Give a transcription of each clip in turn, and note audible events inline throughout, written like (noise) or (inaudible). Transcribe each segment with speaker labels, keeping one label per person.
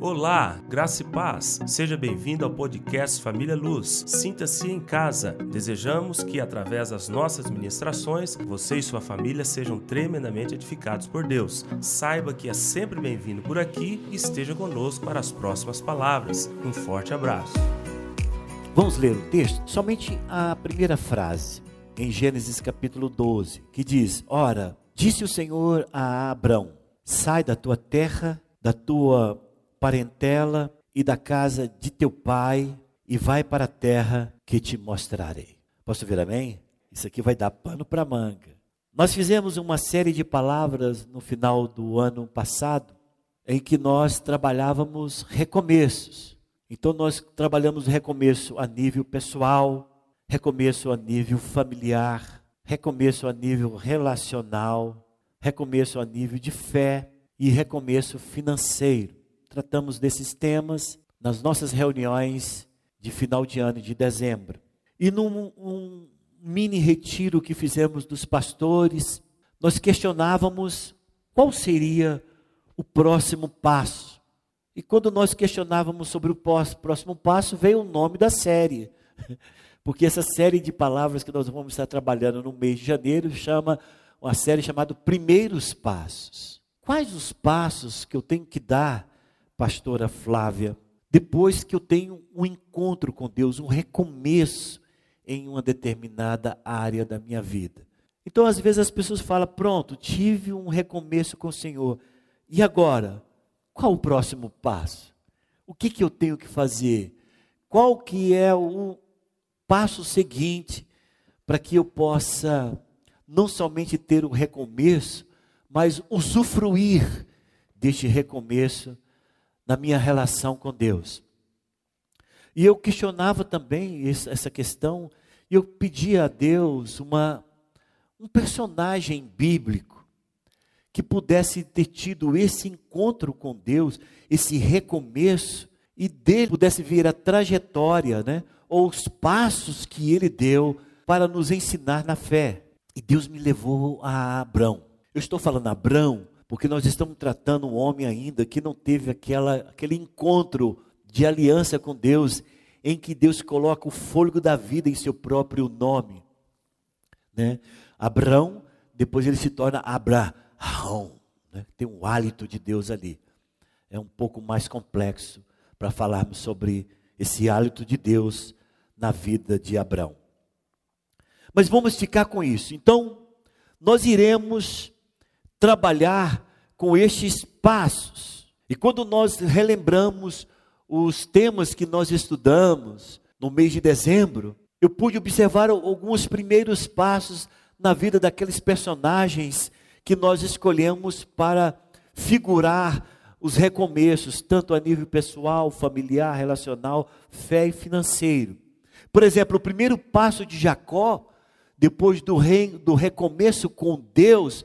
Speaker 1: Olá, graça e paz. Seja bem-vindo ao podcast Família Luz. Sinta-se em casa. Desejamos que, através das nossas ministrações, você e sua família sejam tremendamente edificados por Deus. Saiba que é sempre bem-vindo por aqui e esteja conosco para as próximas palavras. Um forte abraço.
Speaker 2: Vamos ler o texto? Somente a primeira frase, em Gênesis capítulo 12, que diz: Ora, disse o Senhor a Abrão: Sai da tua terra, da tua parentela e da casa de teu pai e vai para a terra que te mostrarei. Posso ver amém? Isso aqui vai dar pano para manga. Nós fizemos uma série de palavras no final do ano passado em que nós trabalhávamos recomeços. Então nós trabalhamos recomeço a nível pessoal, recomeço a nível familiar, recomeço a nível relacional, recomeço a nível de fé e recomeço financeiro tratamos desses temas nas nossas reuniões de final de ano, de dezembro. E num um mini retiro que fizemos dos pastores, nós questionávamos qual seria o próximo passo. E quando nós questionávamos sobre o próximo passo, veio o nome da série. (laughs) Porque essa série de palavras que nós vamos estar trabalhando no mês de janeiro chama uma série chamada Primeiros Passos. Quais os passos que eu tenho que dar pastora Flávia, depois que eu tenho um encontro com Deus, um recomeço em uma determinada área da minha vida. Então, às vezes as pessoas falam: "Pronto, tive um recomeço com o Senhor. E agora, qual o próximo passo? O que que eu tenho que fazer? Qual que é o passo seguinte para que eu possa não somente ter um recomeço, mas usufruir deste recomeço na minha relação com Deus. E eu questionava também essa questão, e eu pedia a Deus uma, um personagem bíblico que pudesse ter tido esse encontro com Deus, esse recomeço, e dele pudesse ver a trajetória, né, ou os passos que ele deu para nos ensinar na fé. E Deus me levou a Abrão. Eu estou falando Abrão porque nós estamos tratando um homem ainda que não teve aquela, aquele encontro de aliança com Deus, em que Deus coloca o fôlego da vida em seu próprio nome. Né? Abraão, depois ele se torna Abraão, né? tem um hálito de Deus ali. É um pouco mais complexo para falarmos sobre esse hálito de Deus na vida de Abraão. Mas vamos ficar com isso. Então, nós iremos trabalhar com estes passos. E quando nós relembramos os temas que nós estudamos no mês de dezembro, eu pude observar alguns primeiros passos na vida daqueles personagens que nós escolhemos para figurar os recomeços, tanto a nível pessoal, familiar, relacional, fé e financeiro. Por exemplo, o primeiro passo de Jacó, depois do, reino, do recomeço com Deus,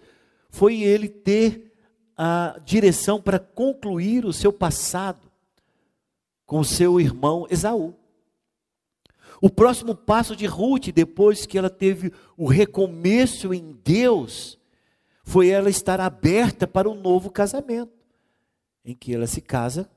Speaker 2: foi ele ter a direção para concluir o seu passado com seu irmão Esaú. O próximo passo de Ruth, depois que ela teve o recomeço em Deus, foi ela estar aberta para um novo casamento, em que ela se casa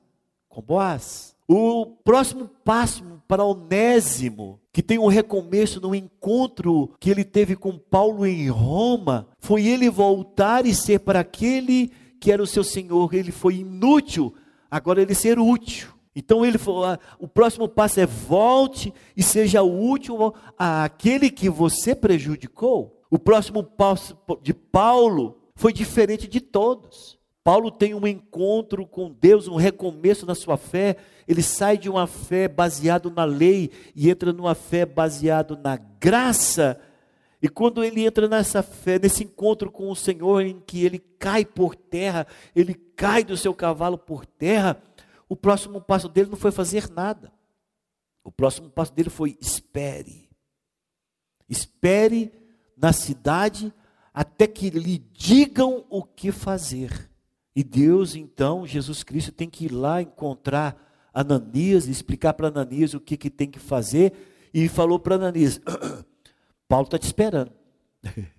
Speaker 2: com Boaz. O próximo passo para Onésimo, que tem um recomeço no encontro que ele teve com Paulo em Roma, foi ele voltar e ser para aquele que era o seu senhor, ele foi inútil, agora ele ser útil. Então ele falou, ah, o próximo passo é volte e seja útil àquele que você prejudicou. O próximo passo de Paulo foi diferente de todos. Paulo tem um encontro com Deus, um recomeço na sua fé. Ele sai de uma fé baseada na lei e entra numa fé baseada na graça. E quando ele entra nessa fé, nesse encontro com o Senhor, em que ele cai por terra, ele cai do seu cavalo por terra, o próximo passo dele não foi fazer nada. O próximo passo dele foi espere. Espere na cidade até que lhe digam o que fazer. E Deus, então, Jesus Cristo tem que ir lá encontrar Ananias, explicar para Ananias o que, que tem que fazer, e falou para Ananias: (coughs) Paulo está te esperando. (laughs)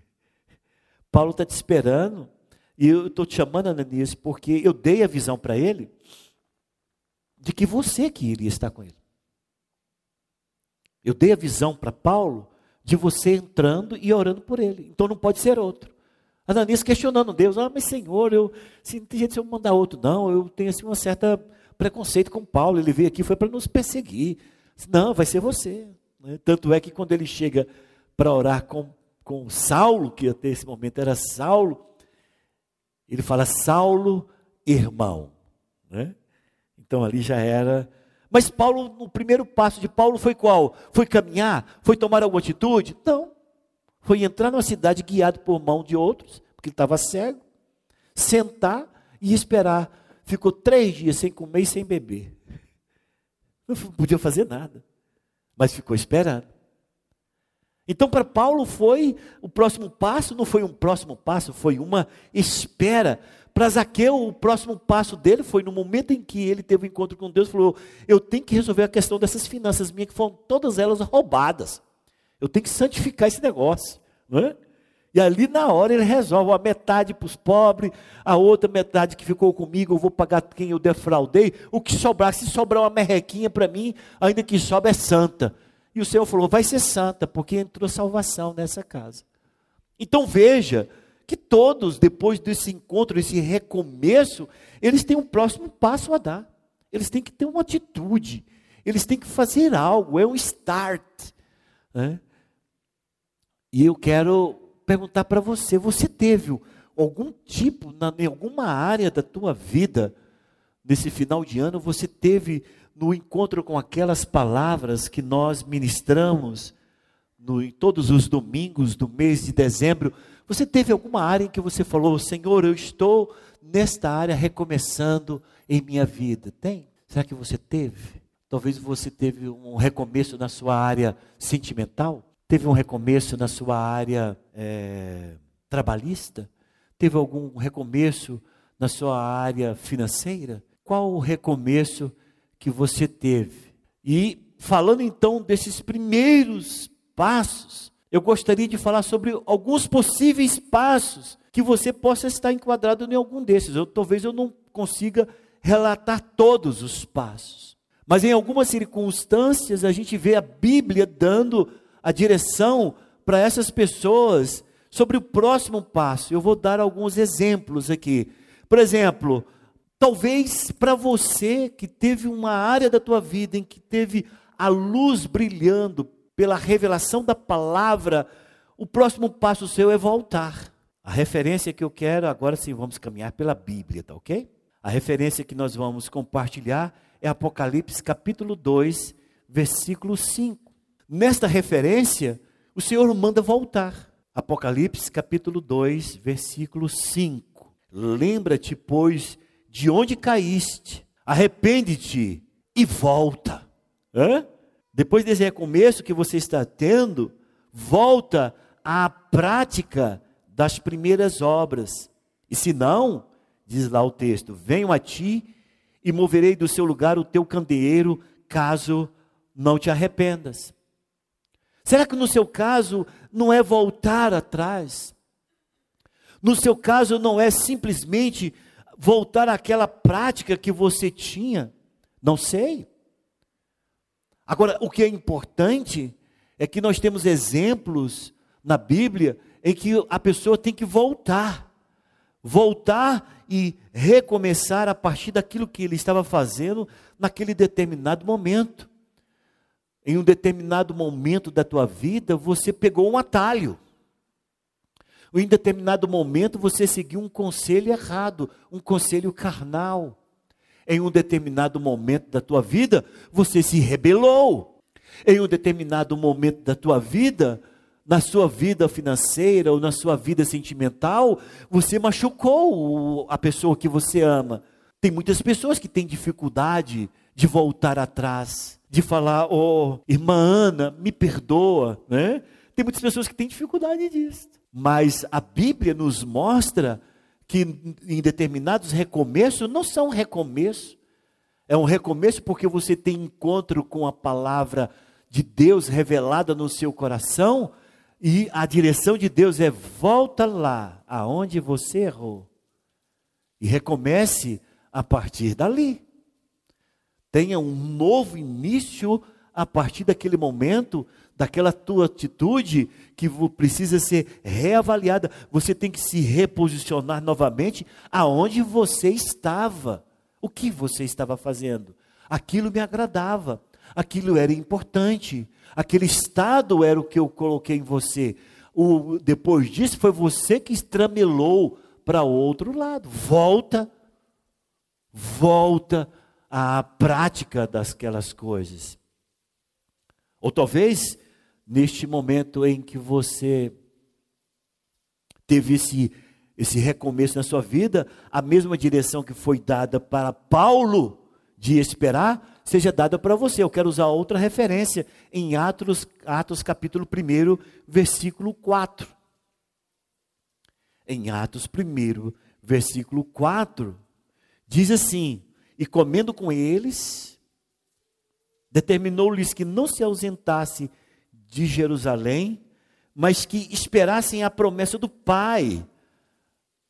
Speaker 2: Paulo está te esperando, e eu estou te chamando, Ananias, porque eu dei a visão para ele, de que você que iria estar com ele. Eu dei a visão para Paulo de você entrando e orando por ele. Então não pode ser outro. Ananias questionando Deus, ah, mas Senhor, eu, assim, não tem jeito de eu mandar outro, não, eu tenho assim uma certa preconceito com Paulo, ele veio aqui, foi para nos perseguir. Não, vai ser você. Né? Tanto é que quando ele chega para orar com, com Saulo, que até esse momento era Saulo, ele fala, Saulo, irmão. Né? Então ali já era. Mas Paulo, no primeiro passo de Paulo foi qual? Foi caminhar? Foi tomar alguma atitude? Não. Foi entrar numa cidade guiado por mão de outros, porque ele estava cego, sentar e esperar. Ficou três dias sem comer e sem beber. Não podia fazer nada, mas ficou esperando. Então, para Paulo foi o próximo passo, não foi um próximo passo, foi uma espera. Para Zaqueu, o próximo passo dele foi no momento em que ele teve um encontro com Deus, falou: Eu tenho que resolver a questão dessas finanças minhas, que foram todas elas roubadas. Eu tenho que santificar esse negócio. Não é? E ali na hora ele resolve a metade para os pobres, a outra metade que ficou comigo, eu vou pagar quem eu defraudei. O que sobrar, se sobrar uma merrequinha para mim, ainda que sobra é santa. E o Senhor falou: vai ser santa, porque entrou salvação nessa casa. Então veja que todos, depois desse encontro, esse recomeço, eles têm um próximo passo a dar. Eles têm que ter uma atitude, eles têm que fazer algo, é um start. Né? E eu quero perguntar para você: você teve algum tipo, na, em alguma área da tua vida, nesse final de ano, você teve no encontro com aquelas palavras que nós ministramos no, em todos os domingos do mês de dezembro, você teve alguma área em que você falou, Senhor, eu estou nesta área recomeçando em minha vida? Tem? Será que você teve? Talvez você teve um recomeço na sua área sentimental? Teve um recomeço na sua área é, trabalhista? Teve algum recomeço na sua área financeira? Qual o recomeço que você teve? E falando então desses primeiros passos, eu gostaria de falar sobre alguns possíveis passos que você possa estar enquadrado em algum desses. Eu, talvez eu não consiga relatar todos os passos. Mas em algumas circunstâncias a gente vê a Bíblia dando a direção para essas pessoas sobre o próximo passo. Eu vou dar alguns exemplos aqui. Por exemplo, talvez para você que teve uma área da tua vida em que teve a luz brilhando pela revelação da palavra, o próximo passo seu é voltar. A referência que eu quero, agora sim, vamos caminhar pela Bíblia, tá ok? A referência que nós vamos compartilhar é Apocalipse capítulo 2, versículo 5. Nesta referência, o Senhor manda voltar. Apocalipse capítulo 2, versículo 5. Lembra-te, pois, de onde caíste, arrepende-te e volta. Hã? Depois desse recomeço que você está tendo, volta à prática das primeiras obras. E se não, diz lá o texto: venho a ti e moverei do seu lugar o teu candeeiro, caso não te arrependas. Será que no seu caso não é voltar atrás? No seu caso não é simplesmente voltar àquela prática que você tinha? Não sei. Agora, o que é importante é que nós temos exemplos na Bíblia em que a pessoa tem que voltar. Voltar e recomeçar a partir daquilo que ele estava fazendo naquele determinado momento em um determinado momento da tua vida, você pegou um atalho. Em determinado momento você seguiu um conselho errado, um conselho carnal. Em um determinado momento da tua vida, você se rebelou. Em um determinado momento da tua vida, na sua vida financeira ou na sua vida sentimental, você machucou a pessoa que você ama. Tem muitas pessoas que têm dificuldade de voltar atrás de falar, oh, irmã Ana, me perdoa, né? Tem muitas pessoas que têm dificuldade disso. Mas a Bíblia nos mostra que em determinados recomeços não são recomeço. É um recomeço porque você tem encontro com a palavra de Deus revelada no seu coração e a direção de Deus é volta lá aonde você errou e recomece a partir dali. Tenha um novo início a partir daquele momento, daquela tua atitude que precisa ser reavaliada. Você tem que se reposicionar novamente aonde você estava. O que você estava fazendo? Aquilo me agradava, aquilo era importante, aquele estado era o que eu coloquei em você. O, depois disso, foi você que estramelou para outro lado. Volta, volta à prática daquelas coisas. Ou talvez, neste momento em que você teve esse, esse recomeço na sua vida, a mesma direção que foi dada para Paulo de esperar, seja dada para você. Eu quero usar outra referência em Atos, Atos capítulo 1, versículo 4. Em Atos 1, versículo 4, diz assim: E comendo com eles, determinou-lhes que não se ausentasse de Jerusalém, mas que esperassem a promessa do Pai,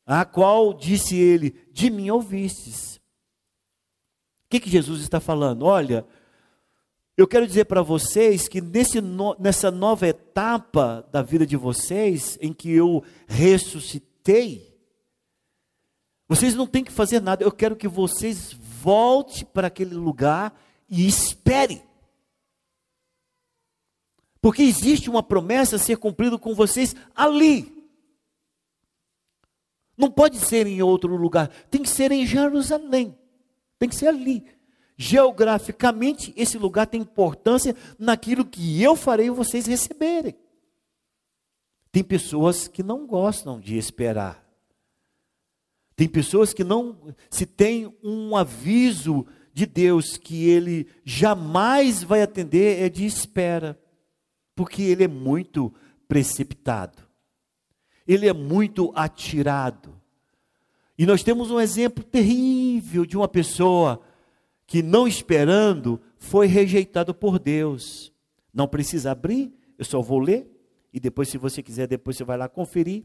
Speaker 2: a qual disse ele: De mim ouvistes. O que, que Jesus está falando? Olha, eu quero dizer para vocês que nesse no, nessa nova etapa da vida de vocês, em que eu ressuscitei, vocês não têm que fazer nada, eu quero que vocês voltem para aquele lugar e espere. Porque existe uma promessa a ser cumprida com vocês ali. Não pode ser em outro lugar, tem que ser em Jerusalém. Tem que ser ali. Geograficamente, esse lugar tem importância naquilo que eu farei vocês receberem. Tem pessoas que não gostam de esperar. Tem pessoas que não, se tem um aviso de Deus que ele jamais vai atender é de espera, porque ele é muito precipitado, ele é muito atirado. E nós temos um exemplo terrível de uma pessoa que, não esperando, foi rejeitado por Deus. Não precisa abrir, eu só vou ler, e depois, se você quiser, depois você vai lá conferir.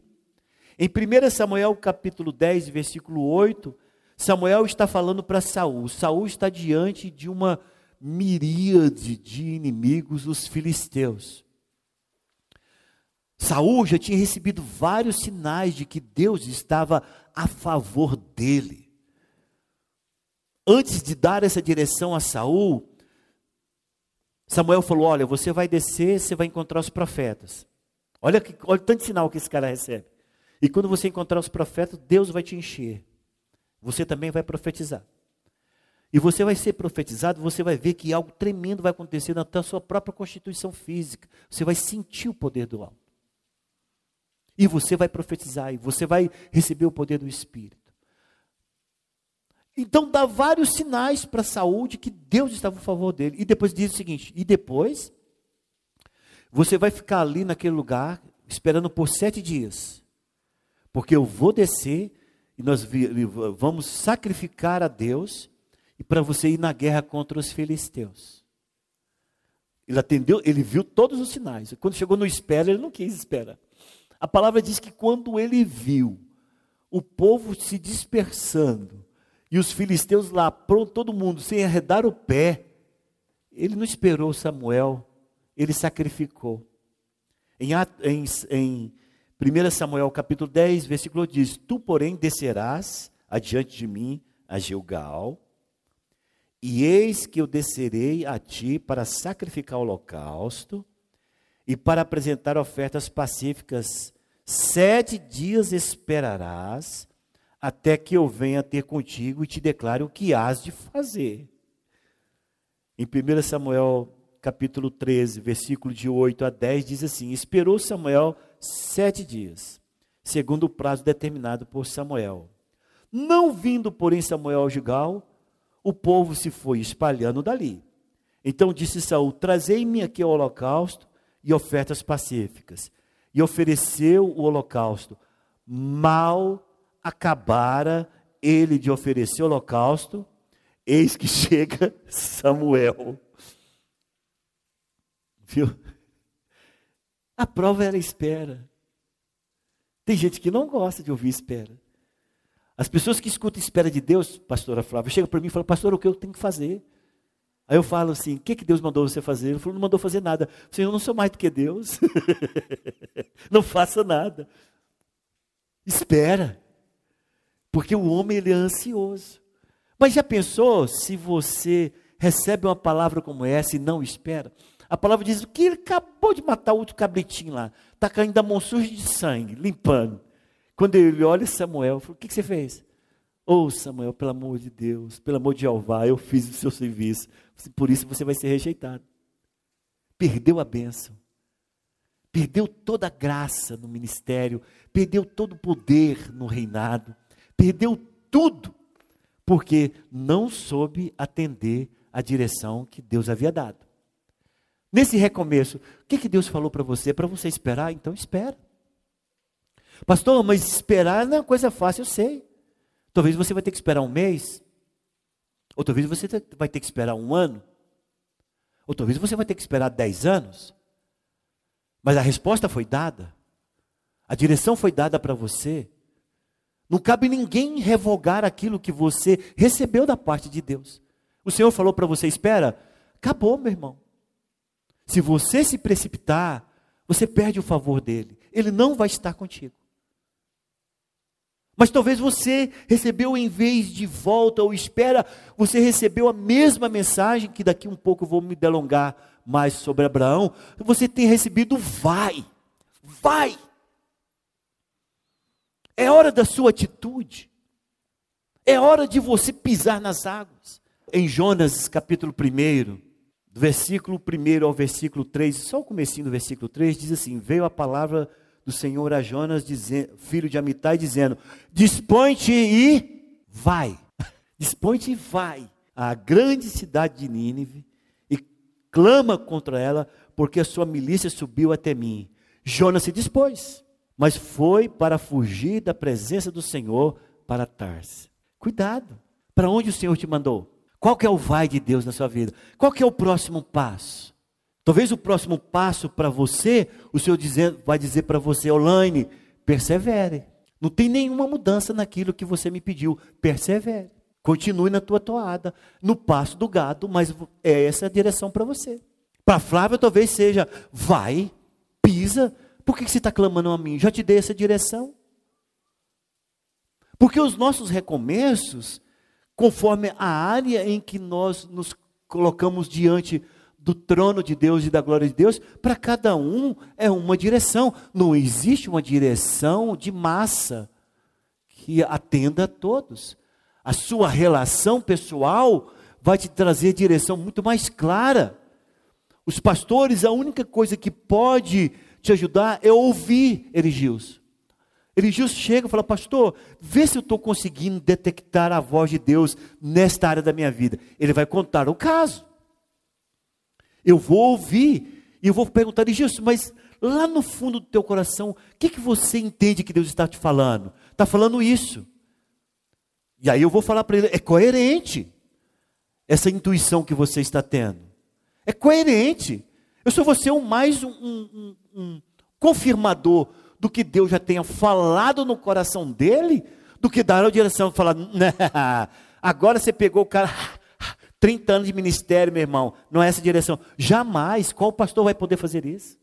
Speaker 2: Em 1 Samuel capítulo 10, versículo 8, Samuel está falando para Saul. Saul está diante de uma miríade de inimigos, os filisteus. Saul já tinha recebido vários sinais de que Deus estava a favor dele. Antes de dar essa direção a Saul, Samuel falou: Olha, você vai descer, você vai encontrar os profetas. Olha, que, olha o tanto sinal que esse cara recebe. E quando você encontrar os profetas, Deus vai te encher você também vai profetizar. E você vai ser profetizado, você vai ver que algo tremendo vai acontecer na sua própria constituição física. Você vai sentir o poder do alto. E você vai profetizar, e você vai receber o poder do Espírito. Então dá vários sinais para a saúde que Deus estava a favor dele. E depois diz o seguinte: e depois você vai ficar ali naquele lugar esperando por sete dias, porque eu vou descer e nós vamos sacrificar a Deus e para você ir na guerra contra os filisteus. Ele atendeu, ele viu todos os sinais. Quando chegou no espera, ele não quis esperar. A palavra diz que quando ele viu o povo se dispersando e os filisteus lá, pronto, todo mundo sem arredar o pé, ele não esperou Samuel, ele sacrificou. Em, em, em 1 Samuel capítulo 10, versículo diz: Tu, porém, descerás adiante de mim a Gilgal, e eis que eu descerei a ti para sacrificar o holocausto e para apresentar ofertas pacíficas. Sete dias esperarás até que eu venha ter contigo e te declare o que hás de fazer. Em 1 Samuel capítulo 13, versículo de 8 a 10, diz assim: Esperou Samuel sete dias, segundo o prazo determinado por Samuel. Não vindo, porém, Samuel ao Gigal, o povo se foi espalhando dali. Então disse Saul: Trazei-me aqui o holocausto e ofertas pacíficas. E ofereceu o holocausto. Mal acabara ele de oferecer o holocausto, eis que (laughs) chega Samuel. Viu? A prova era espera. Tem gente que não gosta de ouvir espera. As pessoas que escutam espera de Deus, pastora Flávia, chegam para mim e falam, pastor, o que eu tenho que fazer? Aí eu falo assim: o que, que Deus mandou você fazer? Ele falou: não mandou fazer nada. Falei, eu não sou mais do que Deus. (laughs) não faça nada. Espera. Porque o homem ele é ansioso. Mas já pensou se você recebe uma palavra como essa e não espera? A palavra diz que ele acabou de matar outro cabritinho lá. Está caindo a suja de sangue, limpando. Quando ele olha Samuel, falou, o que, que você fez? Ô oh, Samuel, pelo amor de Deus, pelo amor de Jeová, eu fiz o seu serviço. Por isso você vai ser rejeitado. Perdeu a bênção. Perdeu toda a graça no ministério. Perdeu todo o poder no reinado. Perdeu tudo. Porque não soube atender a direção que Deus havia dado. Nesse recomeço, o que, que Deus falou para você? Para você esperar? Então espera. Pastor, mas esperar não é coisa fácil, eu sei. Talvez você vai ter que esperar um mês. Ou talvez você vai ter que esperar um ano. Ou talvez você vai ter que esperar dez anos. Mas a resposta foi dada. A direção foi dada para você. Não cabe ninguém revogar aquilo que você recebeu da parte de Deus. O Senhor falou para você: espera, acabou, meu irmão. Se você se precipitar, você perde o favor dele. Ele não vai estar contigo. Mas talvez você recebeu em vez de volta ou espera, você recebeu a mesma mensagem que daqui um pouco eu vou me delongar mais sobre Abraão. Você tem recebido vai. Vai. É hora da sua atitude. É hora de você pisar nas águas. Em Jonas capítulo 1, do versículo 1 ao versículo 3, só o comecinho do versículo 3, diz assim: Veio a palavra do Senhor a Jonas, dizendo, filho de Amitai, dizendo: Dispõe-te e vai. (laughs) Dispõe-te e vai à grande cidade de Nínive e clama contra ela, porque a sua milícia subiu até mim. Jonas se dispôs, mas foi para fugir da presença do Senhor para Tarse. Cuidado. Para onde o Senhor te mandou? Qual que é o vai de Deus na sua vida? Qual que é o próximo passo? Talvez o próximo passo para você, o Senhor dizer, vai dizer para você, Olaine, persevere. Não tem nenhuma mudança naquilo que você me pediu, persevere. Continue na tua toada, no passo do gado, mas é essa a direção para você. Para Flávia talvez seja, vai, pisa, por que você está clamando a mim? Já te dei essa direção. Porque os nossos recomeços conforme a área em que nós nos colocamos diante do trono de Deus e da glória de Deus, para cada um é uma direção. Não existe uma direção de massa que atenda a todos. A sua relação pessoal vai te trazer direção muito mais clara. Os pastores, a única coisa que pode te ajudar é ouvir, Erigios. Eligius chega e fala, pastor, vê se eu estou conseguindo detectar a voz de Deus nesta área da minha vida. Ele vai contar o caso. Eu vou ouvir e eu vou perguntar, Eligius, mas lá no fundo do teu coração, o que, que você entende que Deus está te falando? Está falando isso. E aí eu vou falar para ele, é coerente essa intuição que você está tendo. É coerente. Eu sou você um mais um, um, um confirmador do que Deus já tenha falado no coração dele, do que dar a direção e falar, (laughs) agora você pegou o cara, (laughs) 30 anos de ministério, meu irmão, não é essa direção. Jamais, qual pastor vai poder fazer isso?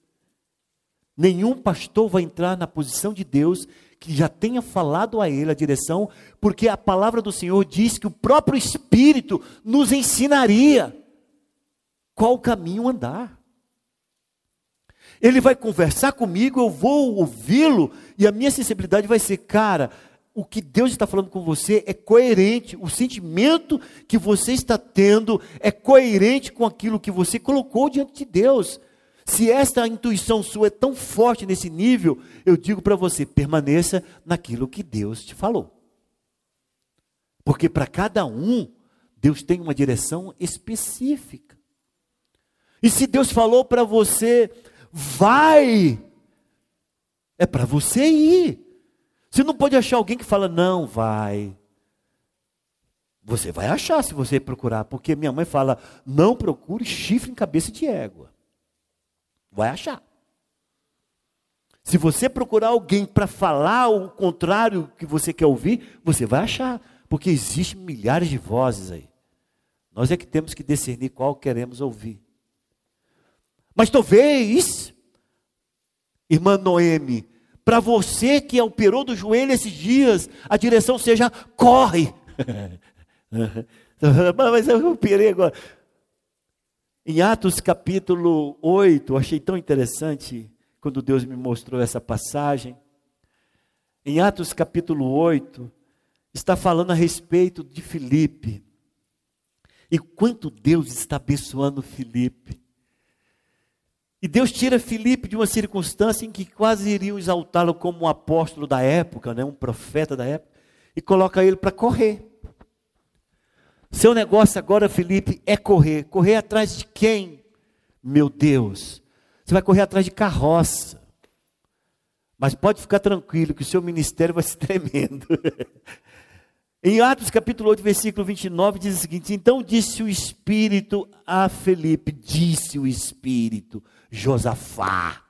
Speaker 2: Nenhum pastor vai entrar na posição de Deus que já tenha falado a ele a direção, porque a palavra do Senhor diz que o próprio Espírito nos ensinaria qual caminho andar. Ele vai conversar comigo, eu vou ouvi-lo, e a minha sensibilidade vai ser, cara, o que Deus está falando com você é coerente, o sentimento que você está tendo é coerente com aquilo que você colocou diante de Deus. Se esta intuição sua é tão forte nesse nível, eu digo para você, permaneça naquilo que Deus te falou. Porque para cada um, Deus tem uma direção específica. E se Deus falou para você, vai. É para você ir. Você não pode achar alguém que fala, não, vai. Você vai achar se você procurar, porque minha mãe fala, não procure chifre em cabeça de égua. Vai achar. Se você procurar alguém para falar o contrário que você quer ouvir, você vai achar, porque existem milhares de vozes aí. Nós é que temos que discernir qual queremos ouvir. Mas talvez, irmã Noemi, para você que operou do joelho esses dias, a direção seja corre. (laughs) Mas eu operei agora. Em Atos capítulo 8, achei tão interessante quando Deus me mostrou essa passagem. Em Atos capítulo 8, está falando a respeito de Filipe. E quanto Deus está abençoando Filipe. E Deus tira Filipe de uma circunstância em que quase iriam exaltá-lo como um apóstolo da época, né, um profeta da época, e coloca ele para correr. Seu negócio agora, Felipe, é correr. Correr atrás de quem? Meu Deus. Você vai correr atrás de carroça. Mas pode ficar tranquilo que o seu ministério vai ser (laughs) tremendo. em Atos capítulo 8, versículo 29, diz o seguinte: Então disse o Espírito a Felipe, disse o Espírito, Josafá,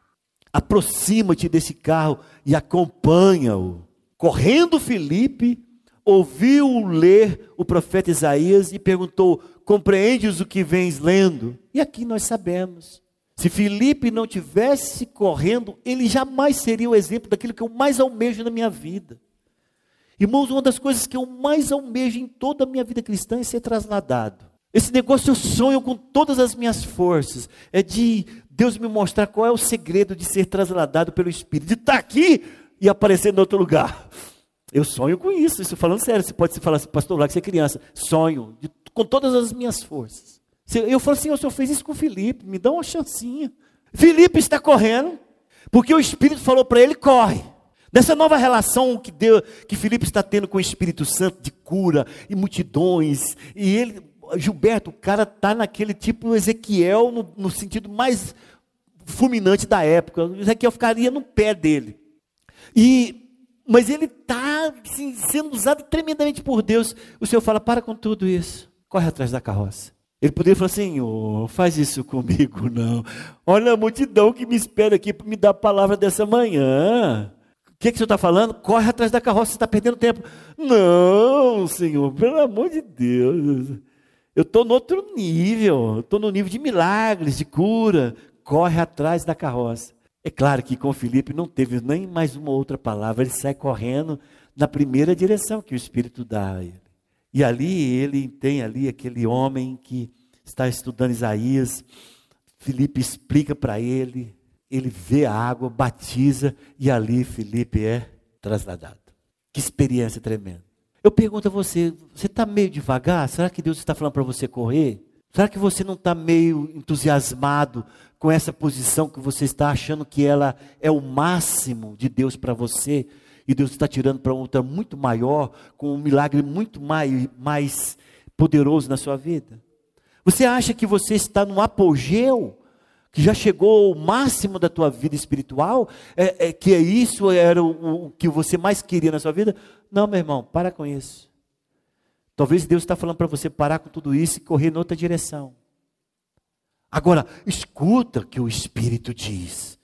Speaker 2: aproxima-te desse carro e acompanha-o. Correndo Felipe, ouviu ler o profeta Isaías e perguntou: Compreendes o que vens lendo? E aqui nós sabemos. Se Filipe não tivesse correndo, ele jamais seria o exemplo daquilo que eu mais almejo na minha vida. Irmãos, uma das coisas que eu mais almejo em toda a minha vida cristã é ser trasladado. Esse negócio eu sonho com todas as minhas forças. É de Deus me mostrar qual é o segredo de ser trasladado pelo Espírito. De estar aqui e aparecer em outro lugar. Eu sonho com isso, isso falando sério. Você pode falar assim, pastor, lá que você é criança. Sonho, de, com todas as minhas forças. Eu falo assim, o senhor fez isso com o Felipe, me dá uma chancinha. Felipe está correndo, porque o Espírito falou para ele, corre. Nessa nova relação que Deus, que Felipe está tendo com o Espírito Santo de cura e multidões, e ele, Gilberto, o cara está naquele tipo Ezequiel, no, no sentido mais fulminante da época. O Ezequiel ficaria no pé dele. E mas ele está assim, sendo usado tremendamente por Deus. O Senhor fala: para com tudo isso, corre atrás da carroça. Ele poderia falar assim: faz isso comigo, não. Olha a multidão que me espera aqui para me dar a palavra dessa manhã. O que, que o senhor está falando? Corre atrás da carroça, você está perdendo tempo. Não, Senhor, pelo amor de Deus. Eu estou no outro nível, estou no nível de milagres, de cura. Corre atrás da carroça. É claro que com Felipe não teve nem mais uma outra palavra, ele sai correndo na primeira direção que o Espírito dá a ele. E ali ele tem ali aquele homem que está estudando Isaías, Felipe explica para ele, ele vê a água, batiza e ali Felipe é trasladado. Que experiência tremenda. Eu pergunto a você, você está meio devagar? Será que Deus está falando para você correr? Será que você não está meio entusiasmado com essa posição que você está achando que ela é o máximo de Deus para você? E Deus está tirando para outra muito maior, com um milagre muito mais, mais poderoso na sua vida? Você acha que você está no apogeu? Que já chegou ao máximo da tua vida espiritual? É, é que é isso era o, o que você mais queria na sua vida? Não, meu irmão, para com isso. Talvez Deus está falando para você parar com tudo isso e correr em outra direção. Agora, escuta o que o Espírito diz.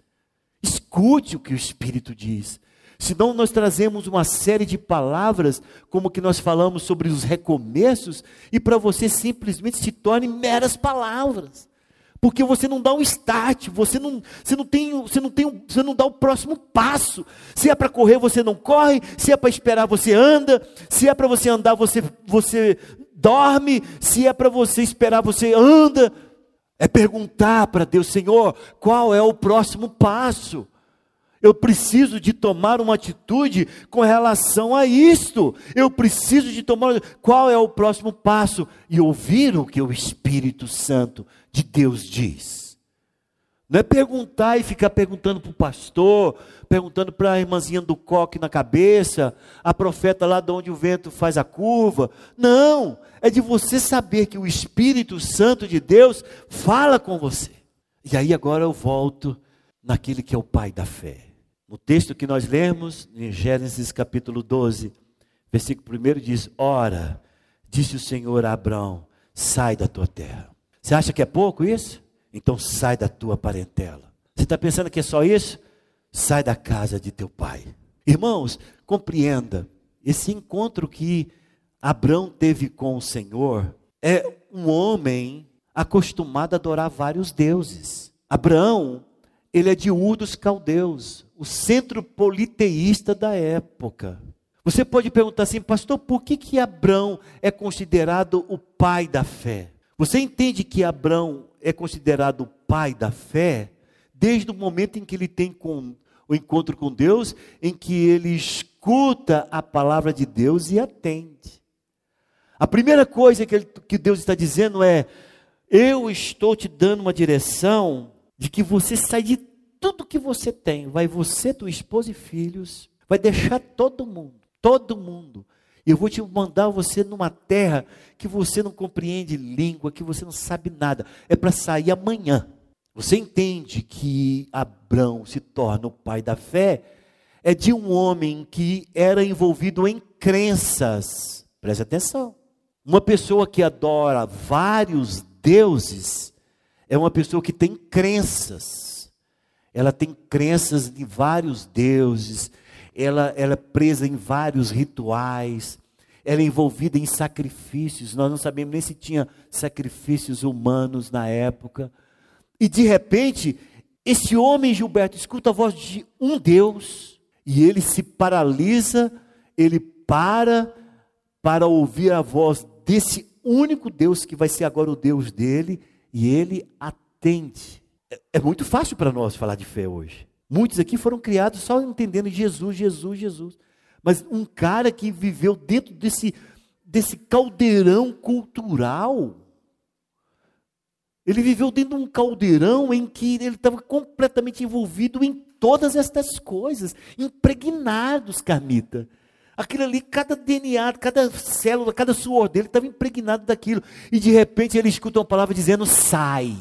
Speaker 2: Escute o que o Espírito diz. Senão nós trazemos uma série de palavras, como que nós falamos sobre os recomeços, e para você simplesmente se torne meras palavras porque você não dá um start, você não, você não tem, você não tem, você não dá o próximo passo. Se é para correr, você não corre. Se é para esperar, você anda. Se é para você andar, você, você dorme. Se é para você esperar, você anda. É perguntar para Deus, Senhor, qual é o próximo passo? Eu preciso de tomar uma atitude com relação a isto. Eu preciso de tomar qual é o próximo passo e ouvir o que o Espírito Santo de Deus diz. Não é perguntar e ficar perguntando para o pastor, perguntando para a irmãzinha do coque na cabeça, a profeta lá de onde o vento faz a curva. Não, é de você saber que o Espírito Santo de Deus fala com você. E aí agora eu volto naquele que é o pai da fé. No texto que nós lemos, em Gênesis capítulo 12, versículo 1 diz: Ora, disse o Senhor a Abraão: sai da tua terra você acha que é pouco isso? Então sai da tua parentela. Você está pensando que é só isso? Sai da casa de teu pai. Irmãos, compreenda, esse encontro que Abraão teve com o Senhor é um homem acostumado a adorar vários deuses. Abraão, ele é de Ur dos Caldeus, o centro politeísta da época. Você pode perguntar assim, pastor, por que, que Abraão é considerado o pai da fé? Você entende que Abraão é considerado o pai da fé desde o momento em que ele tem com, o encontro com Deus, em que ele escuta a palavra de Deus e atende. A primeira coisa que, ele, que Deus está dizendo é: Eu estou te dando uma direção de que você sai de tudo que você tem, vai você, tua esposa e filhos, vai deixar todo mundo, todo mundo. Eu vou te mandar você numa terra que você não compreende língua, que você não sabe nada. É para sair amanhã. Você entende que Abraão se torna o pai da fé? É de um homem que era envolvido em crenças. Preste atenção. Uma pessoa que adora vários deuses é uma pessoa que tem crenças. Ela tem crenças de vários deuses, ela, ela é presa em vários rituais, ela é envolvida em sacrifícios. Nós não sabemos nem se tinha sacrifícios humanos na época. E de repente, esse homem Gilberto escuta a voz de um Deus e ele se paralisa, ele para para ouvir a voz desse único Deus que vai ser agora o Deus dele e ele atende. É, é muito fácil para nós falar de fé hoje. Muitos aqui foram criados só entendendo Jesus, Jesus, Jesus. Mas um cara que viveu dentro desse, desse caldeirão cultural, ele viveu dentro de um caldeirão em que ele estava completamente envolvido em todas estas coisas, impregnados, Carmita. Aquilo ali, cada DNA, cada célula, cada suor dele estava impregnado daquilo. E de repente ele escuta uma palavra dizendo: sai.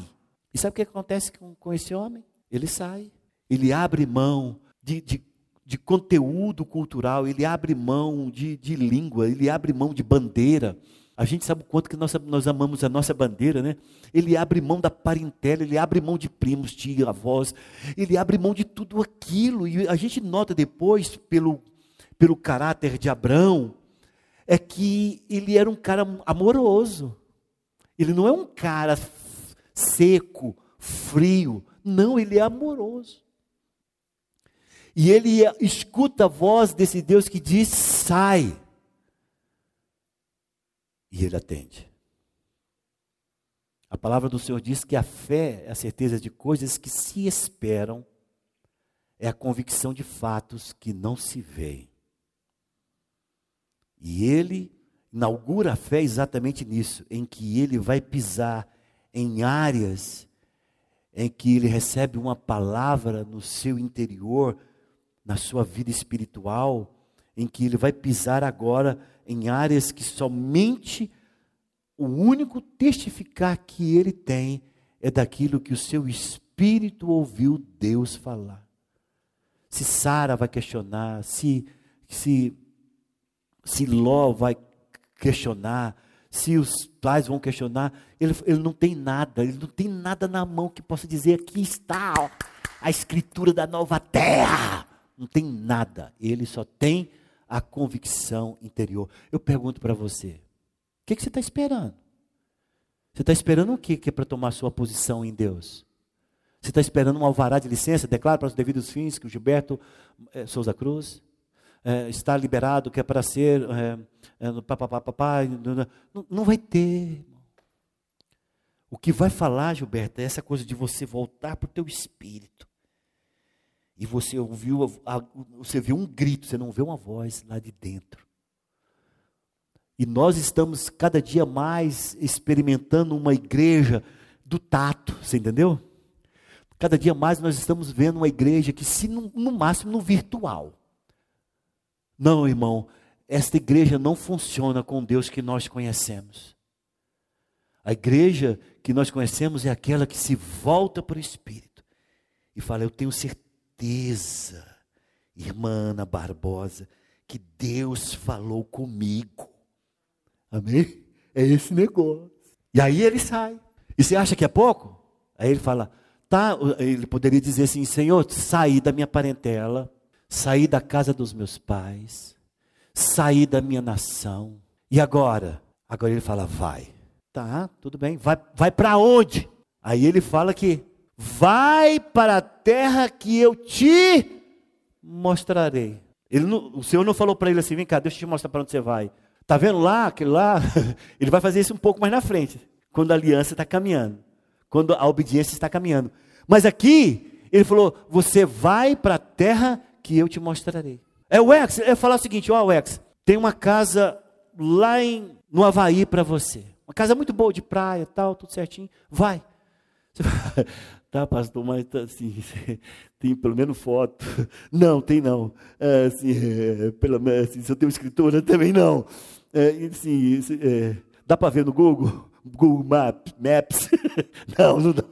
Speaker 2: E sabe o que acontece com, com esse homem? Ele sai. Ele abre mão de, de, de conteúdo cultural, ele abre mão de, de língua, ele abre mão de bandeira. A gente sabe o quanto que nós, nós amamos a nossa bandeira, né? Ele abre mão da parentela, ele abre mão de primos, tia, avós, ele abre mão de tudo aquilo. E a gente nota depois, pelo, pelo caráter de Abraão, é que ele era um cara amoroso. Ele não é um cara seco, frio. Não, ele é amoroso. E ele escuta a voz desse Deus que diz: sai. E ele atende. A palavra do Senhor diz que a fé é a certeza de coisas que se esperam, é a convicção de fatos que não se veem. E ele inaugura a fé exatamente nisso, em que ele vai pisar em áreas em que ele recebe uma palavra no seu interior na sua vida espiritual, em que ele vai pisar agora em áreas que somente o único testificar que ele tem é daquilo que o seu espírito ouviu Deus falar. Se Sara vai questionar, se se se Ló vai questionar, se os pais vão questionar, ele, ele não tem nada, ele não tem nada na mão que possa dizer aqui está ó, a escritura da nova terra não tem nada, ele só tem a convicção interior. Eu pergunto para você: o que, que você está esperando? Você está esperando o que, que é para tomar sua posição em Deus? Você está esperando um alvará de licença? Declara para os devidos fins que o Gilberto é, Souza Cruz é, está liberado, que é para ser. É, é, papapá, papá, não, não vai ter. O que vai falar, Gilberto, é essa coisa de você voltar para o teu espírito e você ouviu, você viu um grito, você não vê uma voz lá de dentro. E nós estamos cada dia mais experimentando uma igreja do tato, você entendeu? Cada dia mais nós estamos vendo uma igreja que, se no, no máximo, no virtual. Não, irmão, esta igreja não funciona com Deus que nós conhecemos. A igreja que nós conhecemos é aquela que se volta para o Espírito e fala: Eu tenho certeza certeza, irmã Ana Barbosa, que Deus falou comigo. Amém? É esse negócio. E aí ele sai. E você acha que é pouco? Aí ele fala, tá, ele poderia dizer assim, Senhor, saí da minha parentela, saí da casa dos meus pais, saí da minha nação. E agora? Agora ele fala, vai. Tá, tudo bem. Vai, vai para onde? Aí ele fala que vai para a terra que eu te mostrarei. Ele não, o Senhor não falou para ele assim: vem cá, deixa eu te mostrar para onde você vai. Tá vendo lá, aquele lá? (laughs) Ele vai fazer isso um pouco mais na frente, quando a aliança está caminhando, quando a obediência está caminhando. Mas aqui, ele falou: você vai para a terra que eu te mostrarei. É o Ex, é falar o seguinte: ó, oh, Ex, tem uma casa lá em, no Havaí para você. Uma casa muito boa de praia, tal, tudo certinho. Vai. (laughs) tá, pastor, mas tá, assim, (laughs) tem pelo menos foto. (laughs) Não, tem não. É, assim, é, pelo menos, assim, se eu tenho escritora, também não. É, assim, é, dá para ver no Google? (laughs) Google Map, Maps? não, não dá.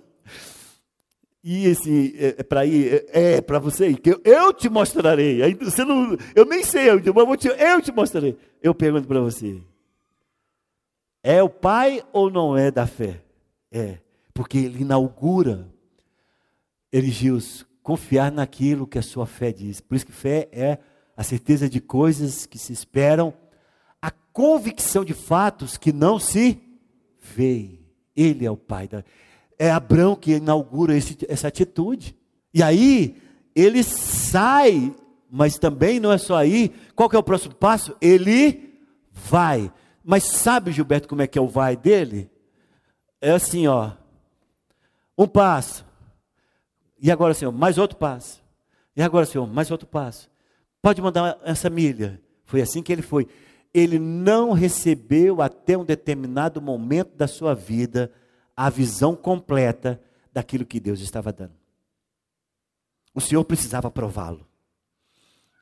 Speaker 2: E assim, é, é para ir, é, é para você ir, que eu, eu, te mostrarei. Aí, você não, eu nem sei, eu, eu, te, eu te mostrarei. Eu pergunto para você: é o pai ou não é da fé? É, porque ele inaugura, Eligios, confiar naquilo que a sua fé diz. Por isso que fé é a certeza de coisas que se esperam, a convicção de fatos que não se veem. Ele é o pai da. É Abraão que inaugura esse, essa atitude. E aí, ele sai, mas também não é só aí. Qual que é o próximo passo? Ele vai. Mas sabe, Gilberto, como é que é o vai dele? É assim, ó. Um passo. E agora, Senhor, mais outro passo. E agora, Senhor, mais outro passo. Pode mandar essa milha. Foi assim que ele foi. Ele não recebeu até um determinado momento da sua vida a visão completa daquilo que Deus estava dando. O Senhor precisava prová-lo.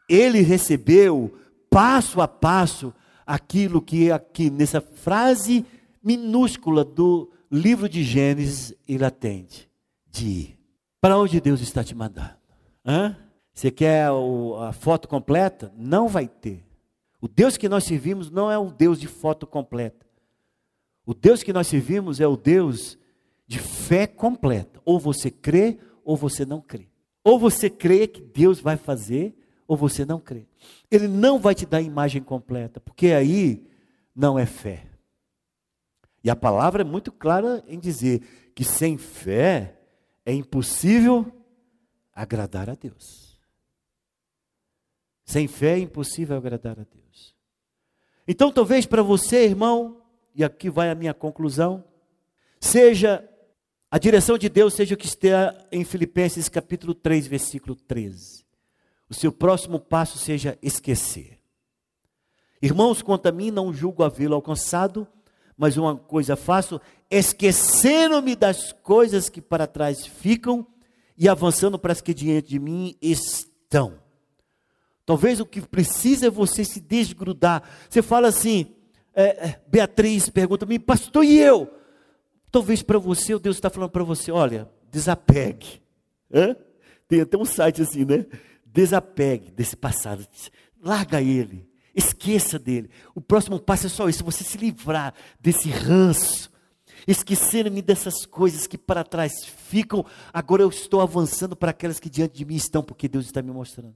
Speaker 2: Ele recebeu passo a passo aquilo que aqui nessa frase minúscula do livro de Gênesis ele atende. De ir. Para onde Deus está te mandando? Hã? Você quer a foto completa? Não vai ter. O Deus que nós servimos não é o Deus de foto completa. O Deus que nós servimos é o Deus de fé completa. Ou você crê, ou você não crê. Ou você crê que Deus vai fazer, ou você não crê. Ele não vai te dar a imagem completa, porque aí não é fé. E a palavra é muito clara em dizer que sem fé é impossível agradar a Deus. Sem fé é impossível agradar a Deus. Então, talvez para você, irmão, e aqui vai a minha conclusão, seja a direção de Deus seja o que está em Filipenses capítulo 3, versículo 13 o seu próximo passo seja esquecer. Irmãos, quanto a mim, não julgo havê-lo alcançado, mas uma coisa faço, esquecendo-me das coisas que para trás ficam e avançando para as que diante de mim estão. Talvez o que precisa é você se desgrudar. Você fala assim, é, é Beatriz pergunta-me, pastor, e eu? Talvez para você, o Deus está falando para você, olha, desapegue. Hã? Tem até um site assim, né? Desapegue desse passado. Larga ele. Esqueça dele. O próximo passo é só isso: você se livrar desse ranço. Esquecendo-me dessas coisas que para trás ficam. Agora eu estou avançando para aquelas que diante de mim estão, porque Deus está me mostrando.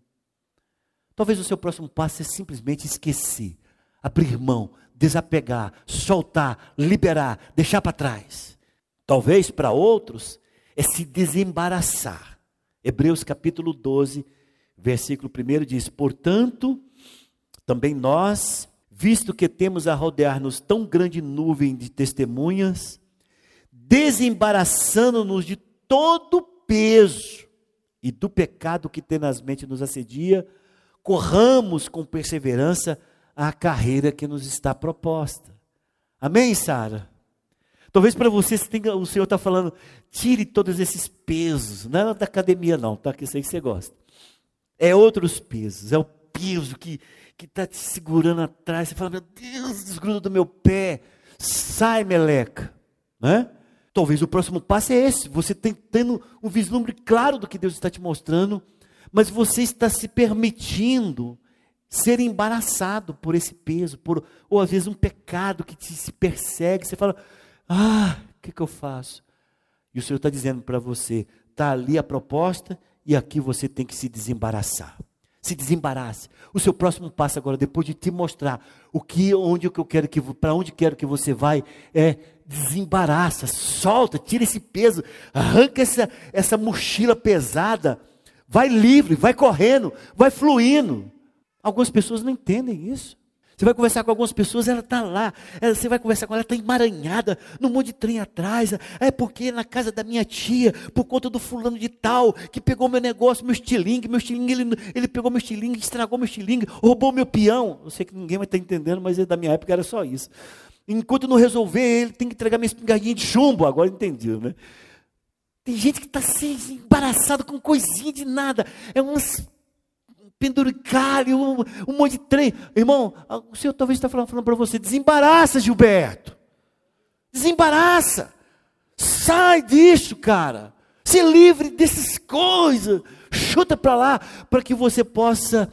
Speaker 2: Talvez o seu próximo passo é simplesmente esquecer, abrir mão, desapegar, soltar, liberar, deixar para trás. Talvez para outros é se desembaraçar. Hebreus capítulo 12, versículo 1 diz: Portanto, também nós, visto que temos a rodear-nos tão grande nuvem de testemunhas, desembaraçando-nos de todo peso e do pecado que tenazmente nos assedia, corramos com perseverança a carreira que nos está proposta. Amém, Sara? Talvez para você, você tenha, o Senhor está falando, tire todos esses pesos, não é da academia não, tá? Que eu sei que você gosta é outros pesos, é o peso que está te segurando atrás. Você fala, meu Deus, desgruda do meu pé, sai, meleca. Né? Talvez o próximo passo é esse, você tem, tendo um vislumbre claro do que Deus está te mostrando, mas você está se permitindo ser embaraçado por esse peso, por, ou às vezes um pecado que te se persegue. Você fala, ah, o que, que eu faço? E o Senhor está dizendo para você, está ali a proposta e aqui você tem que se desembaraçar. Se desembarace. O seu próximo passo agora, depois de te mostrar o que, onde eu quero que, para onde quero que você vai, é desembaraça, solta, tira esse peso, arranca essa, essa mochila pesada, vai livre, vai correndo, vai fluindo. Algumas pessoas não entendem isso. Você vai conversar com algumas pessoas, ela está lá. Ela, você vai conversar com ela, está emaranhada, no monte de trem atrás. É porque na casa da minha tia, por conta do fulano de tal, que pegou meu negócio, meu estilingue, meu estilingue, ele, ele pegou meu estilingue, estragou meu estilingue, roubou meu peão. Eu sei que ninguém vai estar entendendo, mas da minha época era só isso. Enquanto não resolver, ele tem que entregar minha espingardinha de chumbo. Agora entendi, né? Tem gente que está assim, embaraçado com coisinha de nada. É umas penduricalho, um, um monte de trem. Irmão, o Senhor talvez está falando, falando para você: desembaraça, Gilberto. Desembaraça. Sai disso, cara. Se livre dessas coisas. Chuta para lá, para que você possa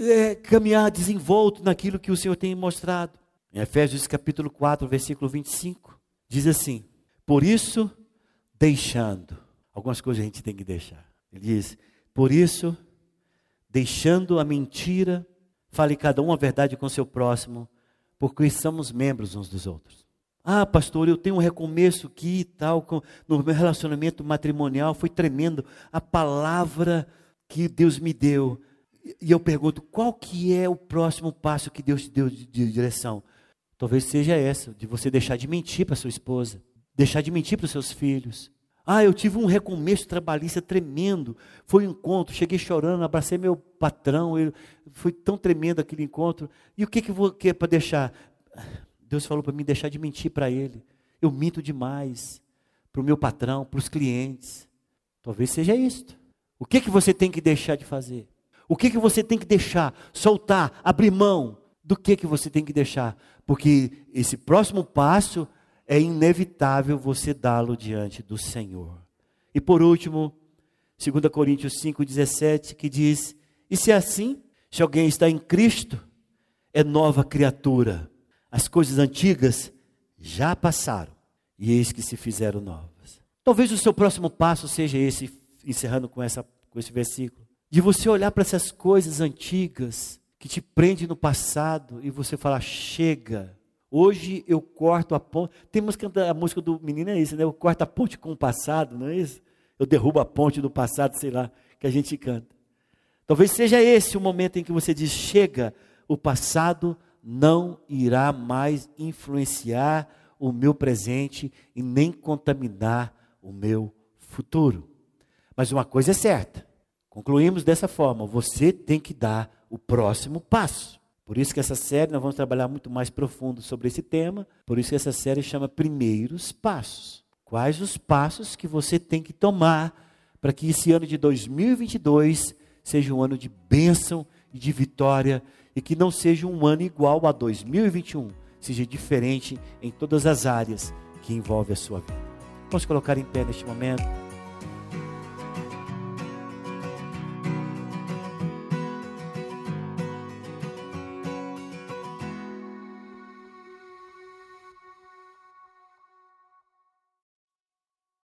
Speaker 2: é, caminhar desenvolto naquilo que o Senhor tem mostrado. Em Efésios capítulo 4, versículo 25, diz assim: Por isso, deixando. Algumas coisas a gente tem que deixar. Ele diz: Por isso, deixando a mentira, fale cada um a verdade com seu próximo, porque somos membros uns dos outros. Ah, pastor, eu tenho um recomeço aqui e tal, no meu relacionamento matrimonial, foi tremendo. A palavra que Deus me deu. E eu pergunto, qual que é o próximo passo que Deus te deu de direção? Talvez seja essa, de você deixar de mentir para sua esposa, deixar de mentir para os seus filhos. Ah, eu tive um recomeço trabalhista tremendo. Foi um encontro, cheguei chorando, abracei meu patrão, ele, foi tão tremendo aquele encontro. E o que, que, vou, que é para deixar? Deus falou para mim deixar de mentir para ele. Eu minto demais para o meu patrão, para os clientes. Talvez seja isto. O que, que você tem que deixar de fazer? O que, que você tem que deixar, soltar, abrir mão? do que que você tem que deixar, porque esse próximo passo é inevitável você dá-lo diante do Senhor. E por último, 2 Coríntios 5:17, que diz: "E se é assim, se alguém está em Cristo, é nova criatura. As coisas antigas já passaram, e eis que se fizeram novas." Talvez o seu próximo passo seja esse, encerrando com essa com esse versículo, de você olhar para essas coisas antigas que te prende no passado e você fala, chega. Hoje eu corto a ponte. Temos que a música do menino é isso, né? Eu corto a ponte com o passado, não é isso? Eu derrubo a ponte do passado, sei lá, que a gente canta. Talvez seja esse o momento em que você diz: chega, o passado não irá mais influenciar o meu presente e nem contaminar o meu futuro. Mas uma coisa é certa, concluímos dessa forma: você tem que dar o próximo passo. Por isso que essa série nós vamos trabalhar muito mais profundo sobre esse tema. Por isso que essa série chama Primeiros Passos. Quais os passos que você tem que tomar para que esse ano de 2022 seja um ano de bênção e de vitória e que não seja um ano igual a 2021, seja diferente em todas as áreas que envolve a sua vida. Vamos colocar em pé neste momento.